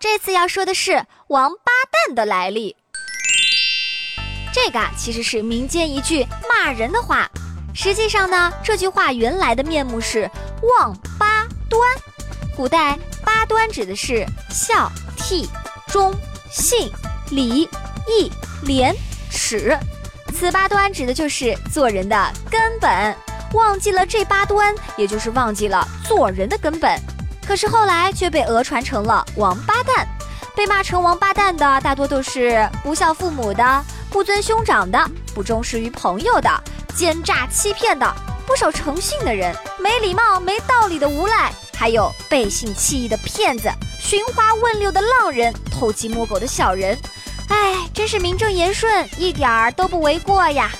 这次要说的是“王八蛋”的来历。这个啊其实是民间一句骂人的话，实际上呢，这句话原来的面目是“望八端”。古代八端指的是孝、悌、忠、信、礼、义、廉、耻，此八端指的就是做人的根本。忘记了这八端，也就是忘记了做人的根本。可是后来却被讹传成了王八蛋，被骂成王八蛋的大多都是不孝父母的。不尊兄长的，不忠实于朋友的，奸诈欺骗的，不守诚信的人，没礼貌、没道理的无赖，还有背信弃义的骗子，寻花问柳的浪人，偷鸡摸狗的小人，哎，真是名正言顺，一点儿都不为过呀。